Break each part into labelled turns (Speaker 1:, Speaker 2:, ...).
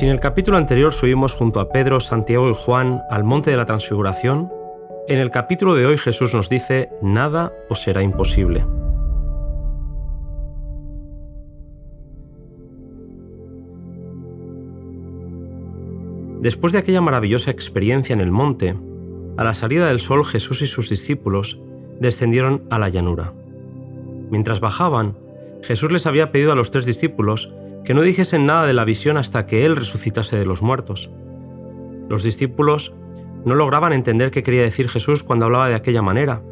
Speaker 1: Si en el capítulo anterior subimos junto a Pedro, Santiago y Juan al monte de la transfiguración, en el capítulo de hoy Jesús nos dice, nada os será imposible. Después de aquella maravillosa experiencia en el monte, a la salida del sol Jesús y sus discípulos descendieron a la llanura. Mientras bajaban, Jesús les había pedido a los tres discípulos que no dijesen nada de la visión hasta que Él resucitase de los muertos. Los discípulos no lograban entender qué quería decir Jesús cuando hablaba de aquella manera,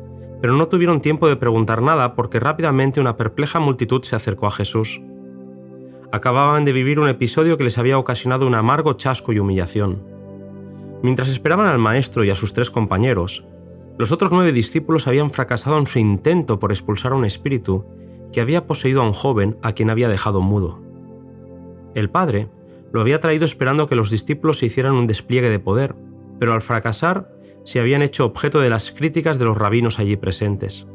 Speaker 1: pero no tuvieron tiempo de preguntar nada porque rápidamente una perpleja multitud se acercó a Jesús. Acababan de vivir un episodio que les había ocasionado un amargo chasco y humillación. Mientras esperaban al maestro y a sus tres compañeros, los otros nueve discípulos habían fracasado en su intento por expulsar a un espíritu que había poseído a un joven a quien había dejado mudo. El padre lo había traído esperando que los discípulos se hicieran un despliegue de poder, pero al fracasar se habían hecho objeto de las críticas de los rabinos allí presentes.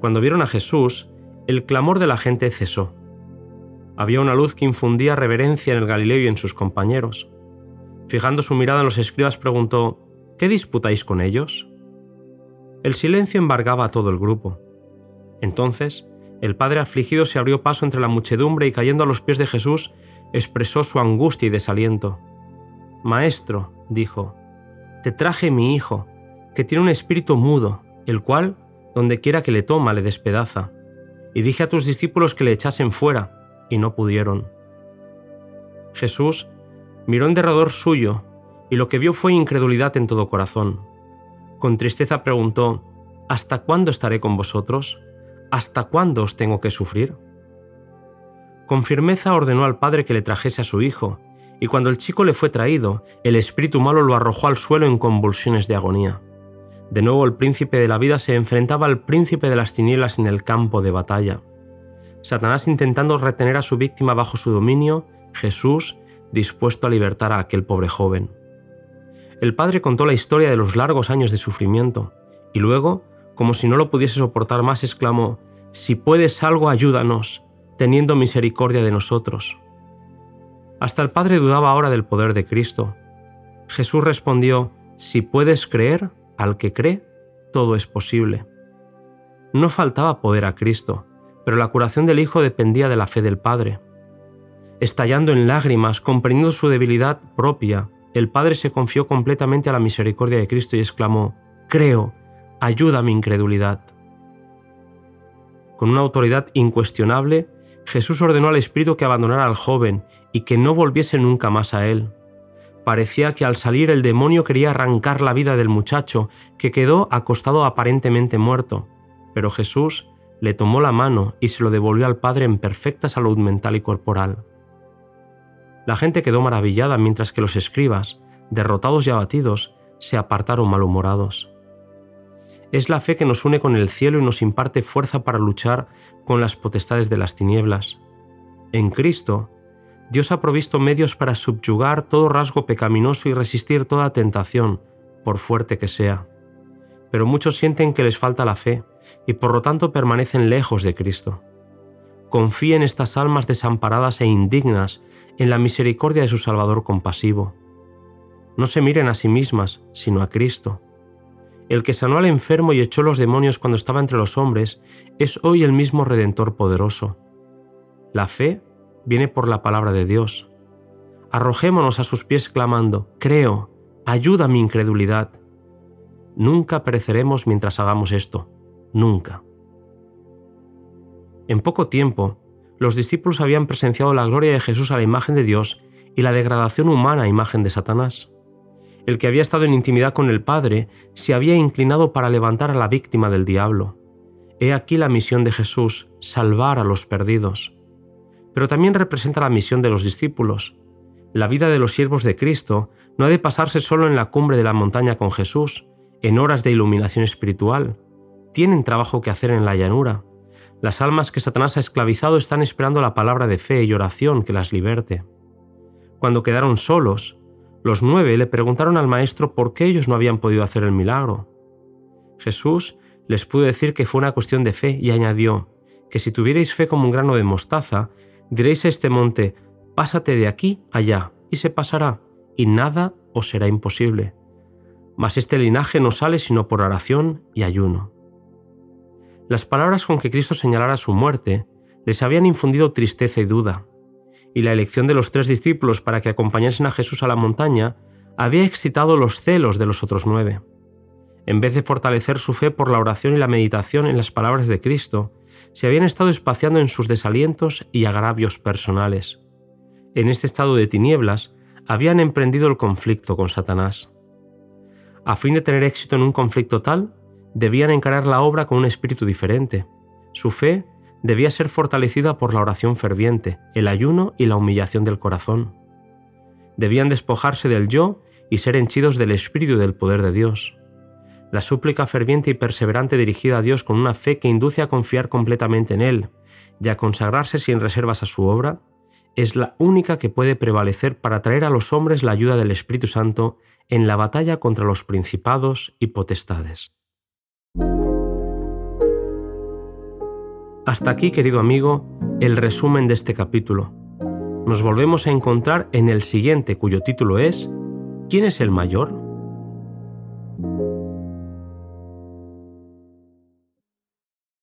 Speaker 1: Cuando vieron a Jesús, el clamor de la gente cesó. Había una luz que infundía reverencia en el Galileo y en sus compañeros. Fijando su mirada en los escribas, preguntó, ¿Qué disputáis con ellos? El silencio embargaba a todo el grupo. Entonces, el padre afligido se abrió paso entre la muchedumbre y cayendo a los pies de Jesús, expresó su angustia y desaliento. Maestro, dijo, te traje mi hijo, que tiene un espíritu mudo, el cual, donde quiera que le toma, le despedaza. Y dije a tus discípulos que le echasen fuera, y no pudieron. Jesús miró en derredor suyo, y lo que vio fue incredulidad en todo corazón. Con tristeza preguntó, ¿Hasta cuándo estaré con vosotros? ¿Hasta cuándo os tengo que sufrir? Con firmeza ordenó al padre que le trajese a su hijo, y cuando el chico le fue traído, el espíritu malo lo arrojó al suelo en convulsiones de agonía. De nuevo el príncipe de la vida se enfrentaba al príncipe de las tinieblas en el campo de batalla. Satanás intentando retener a su víctima bajo su dominio, Jesús dispuesto a libertar a aquel pobre joven. El padre contó la historia de los largos años de sufrimiento, y luego, como si no lo pudiese soportar más, exclamó, Si puedes algo, ayúdanos, teniendo misericordia de nosotros. Hasta el Padre dudaba ahora del poder de Cristo. Jesús respondió, Si puedes creer, al que cree, todo es posible. No faltaba poder a Cristo, pero la curación del Hijo dependía de la fe del Padre. Estallando en lágrimas, comprendiendo su debilidad propia, el Padre se confió completamente a la misericordia de Cristo y exclamó, Creo, ayuda a mi incredulidad. Con una autoridad incuestionable, Jesús ordenó al espíritu que abandonara al joven y que no volviese nunca más a él. Parecía que al salir el demonio quería arrancar la vida del muchacho, que quedó acostado aparentemente muerto, pero Jesús le tomó la mano y se lo devolvió al Padre en perfecta salud mental y corporal. La gente quedó maravillada mientras que los escribas, derrotados y abatidos, se apartaron malhumorados. Es la fe que nos une con el cielo y nos imparte fuerza para luchar con las potestades de las tinieblas. En Cristo, Dios ha provisto medios para subyugar todo rasgo pecaminoso y resistir toda tentación, por fuerte que sea. Pero muchos sienten que les falta la fe y por lo tanto permanecen lejos de Cristo. Confíen estas almas desamparadas e indignas en la misericordia de su Salvador compasivo. No se miren a sí mismas, sino a Cristo el que sanó al enfermo y echó los demonios cuando estaba entre los hombres, es hoy el mismo Redentor poderoso. La fe viene por la palabra de Dios. Arrojémonos a sus pies clamando, Creo, ayuda mi incredulidad. Nunca pereceremos mientras hagamos esto, nunca. En poco tiempo, los discípulos habían presenciado la gloria de Jesús a la imagen de Dios y la degradación humana a imagen de Satanás el que había estado en intimidad con el Padre, se había inclinado para levantar a la víctima del diablo. He aquí la misión de Jesús, salvar a los perdidos. Pero también representa la misión de los discípulos. La vida de los siervos de Cristo no ha de pasarse solo en la cumbre de la montaña con Jesús, en horas de iluminación espiritual. Tienen trabajo que hacer en la llanura. Las almas que Satanás ha esclavizado están esperando la palabra de fe y oración que las liberte. Cuando quedaron solos, los nueve le preguntaron al maestro por qué ellos no habían podido hacer el milagro. Jesús les pudo decir que fue una cuestión de fe y añadió que si tuvierais fe como un grano de mostaza, diréis a este monte, pásate de aquí allá, y se pasará, y nada os será imposible. Mas este linaje no sale sino por oración y ayuno. Las palabras con que Cristo señalara su muerte les habían infundido tristeza y duda, y la elección de los tres discípulos para que acompañasen a Jesús a la montaña había excitado los celos de los otros nueve. En vez de fortalecer su fe por la oración y la meditación en las palabras de Cristo, se habían estado espaciando en sus desalientos y agravios personales. En este estado de tinieblas, habían emprendido el conflicto con Satanás. A fin de tener éxito en un conflicto tal, debían encarar la obra con un espíritu diferente. Su fe debía ser fortalecida por la oración ferviente, el ayuno y la humillación del corazón. Debían despojarse del yo y ser henchidos del espíritu y del poder de Dios. La súplica ferviente y perseverante dirigida a Dios con una fe que induce a confiar completamente en Él y a consagrarse sin reservas a su obra, es la única que puede prevalecer para traer a los hombres la ayuda del Espíritu Santo en la batalla contra los principados y potestades. Hasta aquí, querido amigo, el resumen de este capítulo. Nos volvemos a encontrar en el siguiente cuyo título es ¿Quién es el mayor?